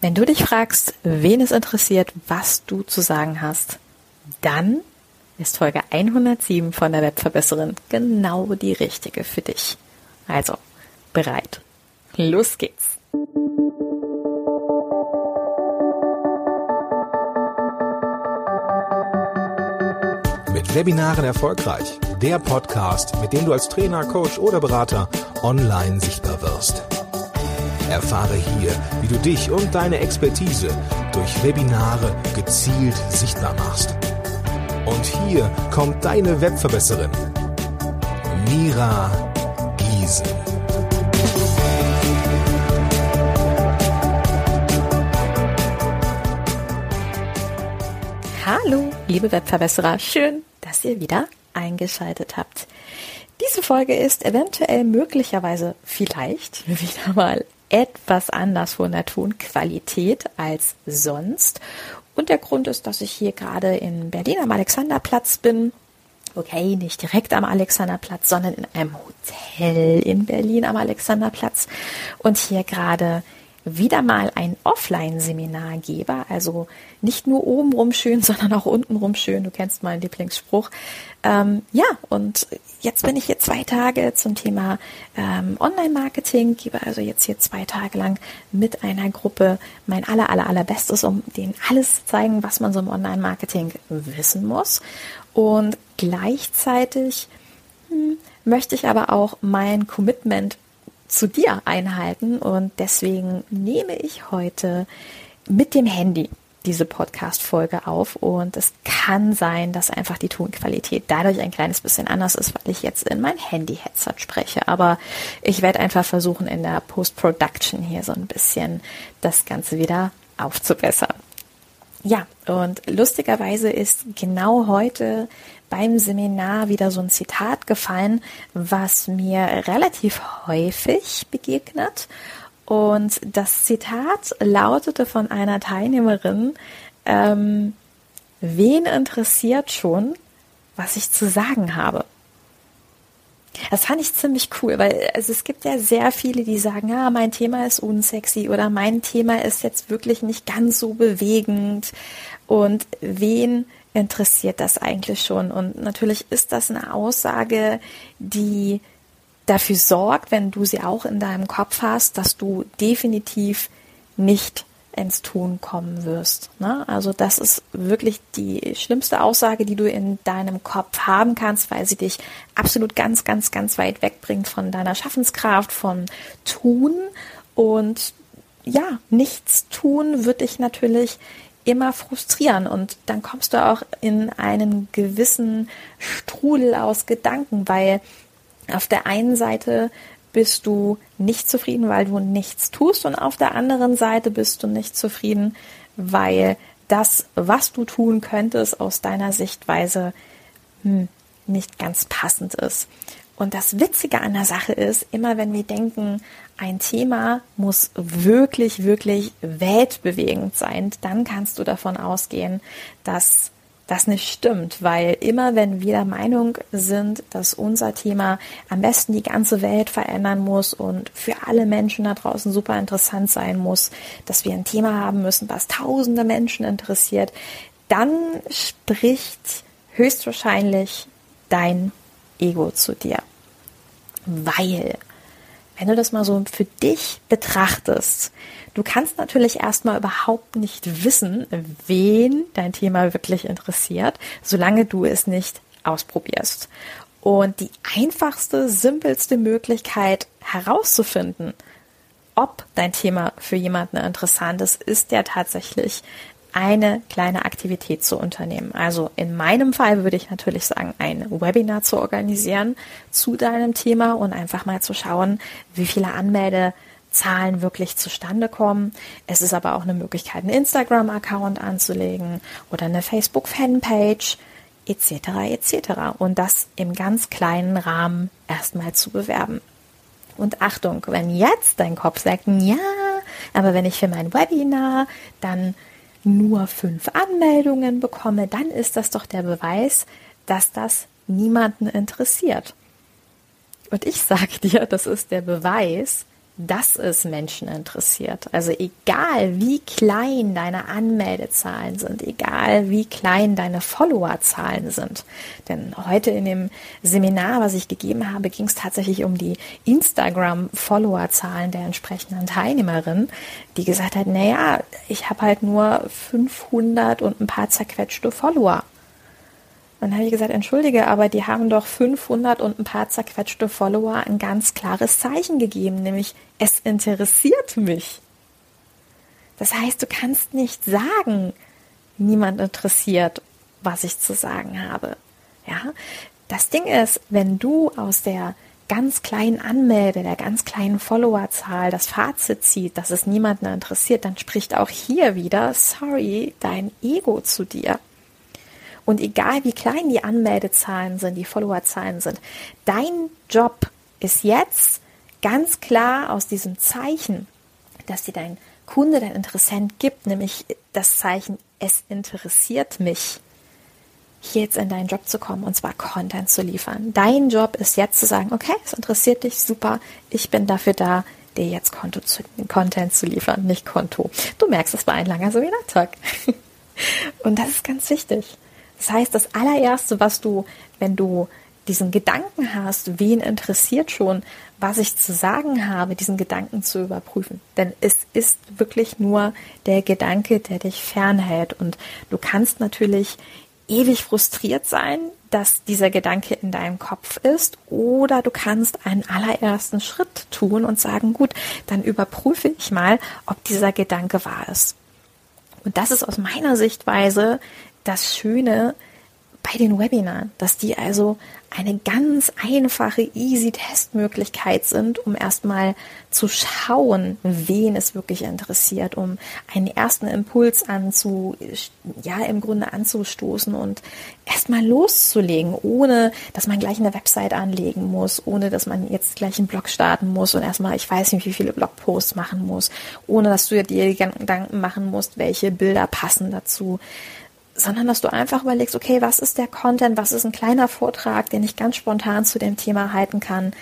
Wenn du dich fragst, wen es interessiert, was du zu sagen hast, dann ist Folge 107 von der Webverbesserin genau die richtige für dich. Also, bereit. Los geht's. Mit Webinaren erfolgreich. Der Podcast, mit dem du als Trainer, Coach oder Berater online sichtbar wirst. Erfahre hier, wie du dich und deine Expertise durch Webinare gezielt sichtbar machst. Und hier kommt deine Webverbesserin, Mira Giesen. Hallo, liebe Webverbesserer, schön, dass ihr wieder eingeschaltet habt. Diese Folge ist eventuell möglicherweise vielleicht wieder mal etwas anders von der Tonqualität als sonst. Und der Grund ist, dass ich hier gerade in Berlin am Alexanderplatz bin. Okay, nicht direkt am Alexanderplatz, sondern in einem Hotel in Berlin am Alexanderplatz und hier gerade wieder mal ein Offline-Seminar gebe, also nicht nur oben rum schön, sondern auch unten rum schön. Du kennst meinen Lieblingsspruch. Ähm, ja, und jetzt bin ich hier zwei Tage zum Thema ähm, Online-Marketing, gebe also jetzt hier zwei Tage lang mit einer Gruppe mein aller, aller, allerbestes, um denen alles zu zeigen, was man so im Online-Marketing wissen muss. Und gleichzeitig hm, möchte ich aber auch mein Commitment zu dir einhalten und deswegen nehme ich heute mit dem Handy diese Podcast-Folge auf und es kann sein, dass einfach die Tonqualität dadurch ein kleines bisschen anders ist, weil ich jetzt in mein Handy-Headset spreche. Aber ich werde einfach versuchen, in der Post-Production hier so ein bisschen das Ganze wieder aufzubessern. Ja, und lustigerweise ist genau heute beim Seminar wieder so ein Zitat gefallen, was mir relativ häufig begegnet. Und das Zitat lautete von einer Teilnehmerin, ähm, wen interessiert schon, was ich zu sagen habe? Das fand ich ziemlich cool, weil also es gibt ja sehr viele, die sagen, ja, mein Thema ist unsexy oder mein Thema ist jetzt wirklich nicht ganz so bewegend. Und wen interessiert das eigentlich schon? Und natürlich ist das eine Aussage, die dafür sorgt, wenn du sie auch in deinem Kopf hast, dass du definitiv nicht ins Tun kommen wirst. Ne? Also das ist wirklich die schlimmste Aussage, die du in deinem Kopf haben kannst, weil sie dich absolut ganz, ganz, ganz weit wegbringt von deiner Schaffenskraft, von Tun. Und ja, nichts tun wird dich natürlich immer frustrieren und dann kommst du auch in einen gewissen Strudel aus Gedanken, weil auf der einen Seite bist du nicht zufrieden, weil du nichts tust und auf der anderen Seite bist du nicht zufrieden, weil das, was du tun könntest, aus deiner Sichtweise hm, nicht ganz passend ist. Und das Witzige an der Sache ist, immer wenn wir denken, ein Thema muss wirklich, wirklich weltbewegend sein, dann kannst du davon ausgehen, dass das nicht stimmt, weil immer wenn wir der Meinung sind, dass unser Thema am besten die ganze Welt verändern muss und für alle Menschen da draußen super interessant sein muss, dass wir ein Thema haben müssen, was tausende Menschen interessiert, dann spricht höchstwahrscheinlich dein Ego zu dir. Weil, wenn du das mal so für dich betrachtest, Du kannst natürlich erstmal überhaupt nicht wissen, wen dein Thema wirklich interessiert, solange du es nicht ausprobierst. Und die einfachste, simpelste Möglichkeit herauszufinden, ob dein Thema für jemanden interessant ist, ist ja tatsächlich eine kleine Aktivität zu unternehmen. Also in meinem Fall würde ich natürlich sagen, ein Webinar zu organisieren zu deinem Thema und einfach mal zu schauen, wie viele Anmelde Zahlen wirklich zustande kommen. Es ist aber auch eine Möglichkeit, einen Instagram-Account anzulegen oder eine Facebook-Fanpage etc. etc. Und das im ganz kleinen Rahmen erstmal zu bewerben. Und Achtung, wenn jetzt dein Kopf sagt, ja, aber wenn ich für mein Webinar dann nur fünf Anmeldungen bekomme, dann ist das doch der Beweis, dass das niemanden interessiert. Und ich sage dir, das ist der Beweis, dass es Menschen interessiert. Also egal, wie klein deine Anmeldezahlen sind, egal, wie klein deine Followerzahlen sind. Denn heute in dem Seminar, was ich gegeben habe, ging es tatsächlich um die Instagram-Followerzahlen der entsprechenden Teilnehmerin, die gesagt hat, naja, ich habe halt nur 500 und ein paar zerquetschte Follower. Dann habe ich gesagt, entschuldige, aber die haben doch 500 und ein paar zerquetschte Follower ein ganz klares Zeichen gegeben, nämlich es interessiert mich. Das heißt, du kannst nicht sagen, niemand interessiert, was ich zu sagen habe. Ja, das Ding ist, wenn du aus der ganz kleinen Anmelde, der ganz kleinen Followerzahl das Fazit zieht, dass es niemanden interessiert, dann spricht auch hier wieder, sorry, dein Ego zu dir. Und egal wie klein die Anmeldezahlen sind, die Followerzahlen sind, dein Job ist jetzt ganz klar aus diesem Zeichen, dass dir dein Kunde, dein Interessent gibt, nämlich das Zeichen, es interessiert mich, hier jetzt in deinen Job zu kommen und zwar Content zu liefern. Dein Job ist jetzt zu sagen, okay, es interessiert dich, super, ich bin dafür da, dir jetzt zu, Content zu liefern, nicht Konto. Du merkst, es war ein langer Seminartag. Und das ist ganz wichtig. Das heißt, das allererste, was du, wenn du diesen Gedanken hast, wen interessiert schon, was ich zu sagen habe, diesen Gedanken zu überprüfen. Denn es ist wirklich nur der Gedanke, der dich fernhält. Und du kannst natürlich ewig frustriert sein, dass dieser Gedanke in deinem Kopf ist, oder du kannst einen allerersten Schritt tun und sagen, gut, dann überprüfe ich mal, ob dieser Gedanke wahr ist. Und das ist aus meiner Sichtweise das Schöne bei den Webinaren, dass die also eine ganz einfache, easy Testmöglichkeit sind, um erstmal zu schauen, wen es wirklich interessiert, um einen ersten Impuls anzu, ja, im Grunde anzustoßen und erstmal loszulegen, ohne dass man gleich eine Website anlegen muss, ohne dass man jetzt gleich einen Blog starten muss und erstmal, ich weiß nicht, wie viele Blogposts machen muss, ohne dass du dir Gedanken machen musst, welche Bilder passen dazu sondern dass du einfach überlegst, okay, was ist der Content, was ist ein kleiner Vortrag, den ich ganz spontan zu dem Thema halten kann,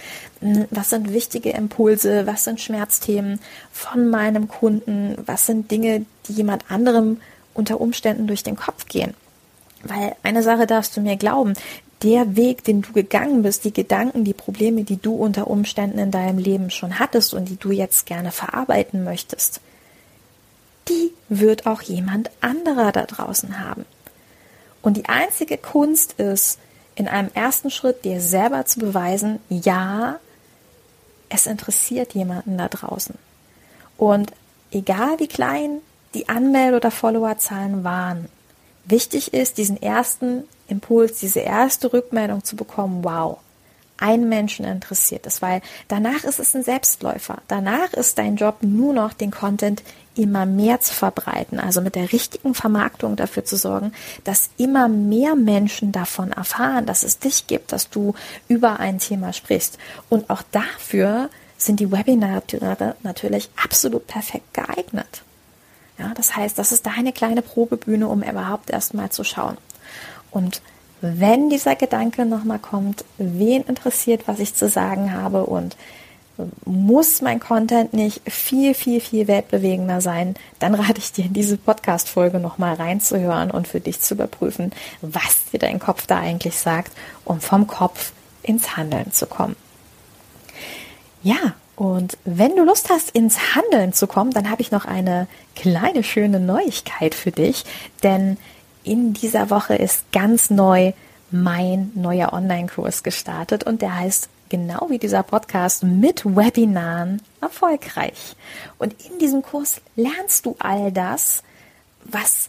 hm, was sind wichtige Impulse, was sind Schmerzthemen von meinem Kunden, was sind Dinge, die jemand anderem unter Umständen durch den Kopf gehen. Weil eine Sache darfst du mir glauben, der Weg, den du gegangen bist, die Gedanken, die Probleme, die du unter Umständen in deinem Leben schon hattest und die du jetzt gerne verarbeiten möchtest, die wird auch jemand anderer da draußen haben. Und die einzige Kunst ist, in einem ersten Schritt dir selber zu beweisen, ja, es interessiert jemanden da draußen. Und egal wie klein die Anmelde- oder Followerzahlen waren, wichtig ist, diesen ersten Impuls, diese erste Rückmeldung zu bekommen, wow, einen Menschen interessiert es, weil danach ist es ein Selbstläufer. Danach ist dein Job nur noch den Content immer mehr zu verbreiten, also mit der richtigen Vermarktung dafür zu sorgen, dass immer mehr Menschen davon erfahren, dass es dich gibt, dass du über ein Thema sprichst. Und auch dafür sind die Webinare natürlich absolut perfekt geeignet. Ja, das heißt, das ist deine kleine Probebühne, um überhaupt erstmal zu schauen. Und wenn dieser Gedanke nochmal kommt, wen interessiert, was ich zu sagen habe und muss mein Content nicht viel, viel, viel weltbewegender sein, dann rate ich dir, in diese Podcast-Folge nochmal reinzuhören und für dich zu überprüfen, was dir dein Kopf da eigentlich sagt, um vom Kopf ins Handeln zu kommen. Ja, und wenn du Lust hast, ins Handeln zu kommen, dann habe ich noch eine kleine schöne Neuigkeit für dich, denn in dieser Woche ist ganz neu mein neuer Online-Kurs gestartet und der heißt genau wie dieser Podcast mit Webinaren erfolgreich. Und in diesem Kurs lernst du all das, was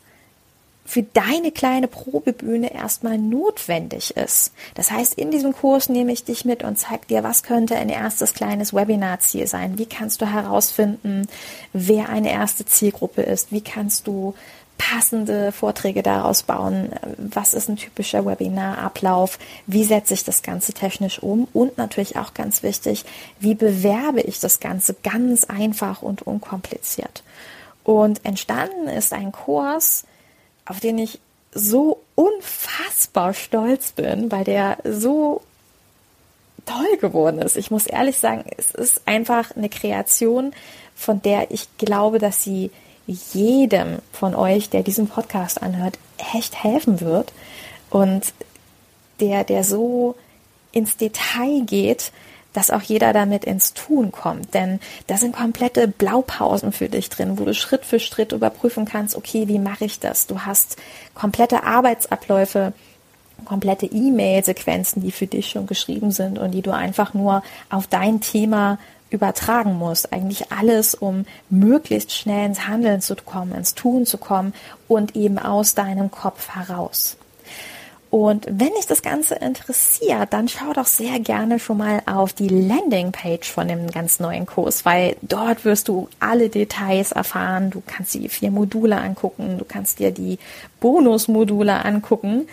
für deine kleine Probebühne erstmal notwendig ist. Das heißt, in diesem Kurs nehme ich dich mit und zeige dir, was könnte ein erstes kleines Webinarziel sein? Wie kannst du herausfinden, wer eine erste Zielgruppe ist? Wie kannst du passende Vorträge daraus bauen. Was ist ein typischer Webinarablauf? Wie setze ich das Ganze technisch um? Und natürlich auch ganz wichtig, wie bewerbe ich das Ganze ganz einfach und unkompliziert? Und entstanden ist ein Kurs, auf den ich so unfassbar stolz bin, weil der so toll geworden ist. Ich muss ehrlich sagen, es ist einfach eine Kreation, von der ich glaube, dass sie jedem von euch, der diesen Podcast anhört, echt helfen wird und der, der so ins Detail geht, dass auch jeder damit ins Tun kommt. Denn da sind komplette Blaupausen für dich drin, wo du Schritt für Schritt überprüfen kannst, okay, wie mache ich das? Du hast komplette Arbeitsabläufe, komplette E-Mail-Sequenzen, die für dich schon geschrieben sind und die du einfach nur auf dein Thema übertragen musst. Eigentlich alles, um möglichst schnell ins Handeln zu kommen, ins Tun zu kommen und eben aus deinem Kopf heraus. Und wenn dich das Ganze interessiert, dann schau doch sehr gerne schon mal auf die Landingpage von dem ganz neuen Kurs, weil dort wirst du alle Details erfahren. Du kannst die vier Module angucken, du kannst dir die Bonusmodule angucken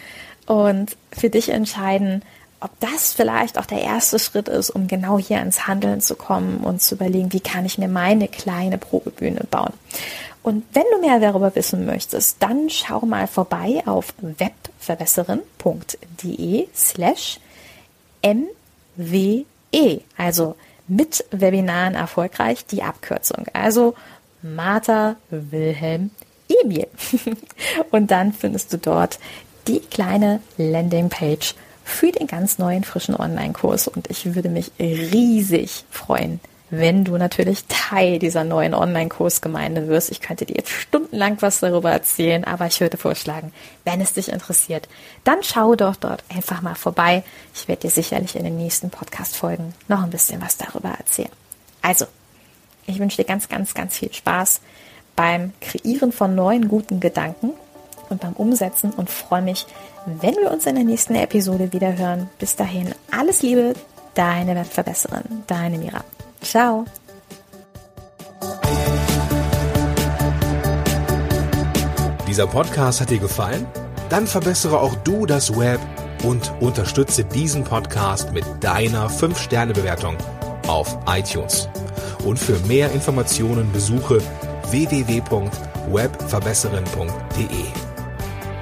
und für dich entscheiden, ob das vielleicht auch der erste Schritt ist, um genau hier ins Handeln zu kommen und zu überlegen, wie kann ich mir meine kleine Probebühne bauen. Und wenn du mehr darüber wissen möchtest, dann schau mal vorbei auf webverbesseren.de slash MWE, also mit Webinaren erfolgreich die Abkürzung. Also Martha Wilhelm Emil. Und dann findest du dort die kleine Landingpage für den ganz neuen frischen Online-Kurs. Und ich würde mich riesig freuen, wenn du natürlich Teil dieser neuen Online-Kursgemeinde wirst. Ich könnte dir jetzt stundenlang was darüber erzählen, aber ich würde vorschlagen, wenn es dich interessiert, dann schau doch dort einfach mal vorbei. Ich werde dir sicherlich in den nächsten Podcast-Folgen noch ein bisschen was darüber erzählen. Also, ich wünsche dir ganz, ganz, ganz viel Spaß beim Kreieren von neuen guten Gedanken und beim Umsetzen und freue mich, wenn wir uns in der nächsten Episode wieder hören. Bis dahin, alles Liebe, deine Webverbesserin, deine Mira. Ciao. Dieser Podcast hat dir gefallen? Dann verbessere auch du das Web und unterstütze diesen Podcast mit deiner 5-Sterne-Bewertung auf iTunes. Und für mehr Informationen besuche www.webverbesserin.de.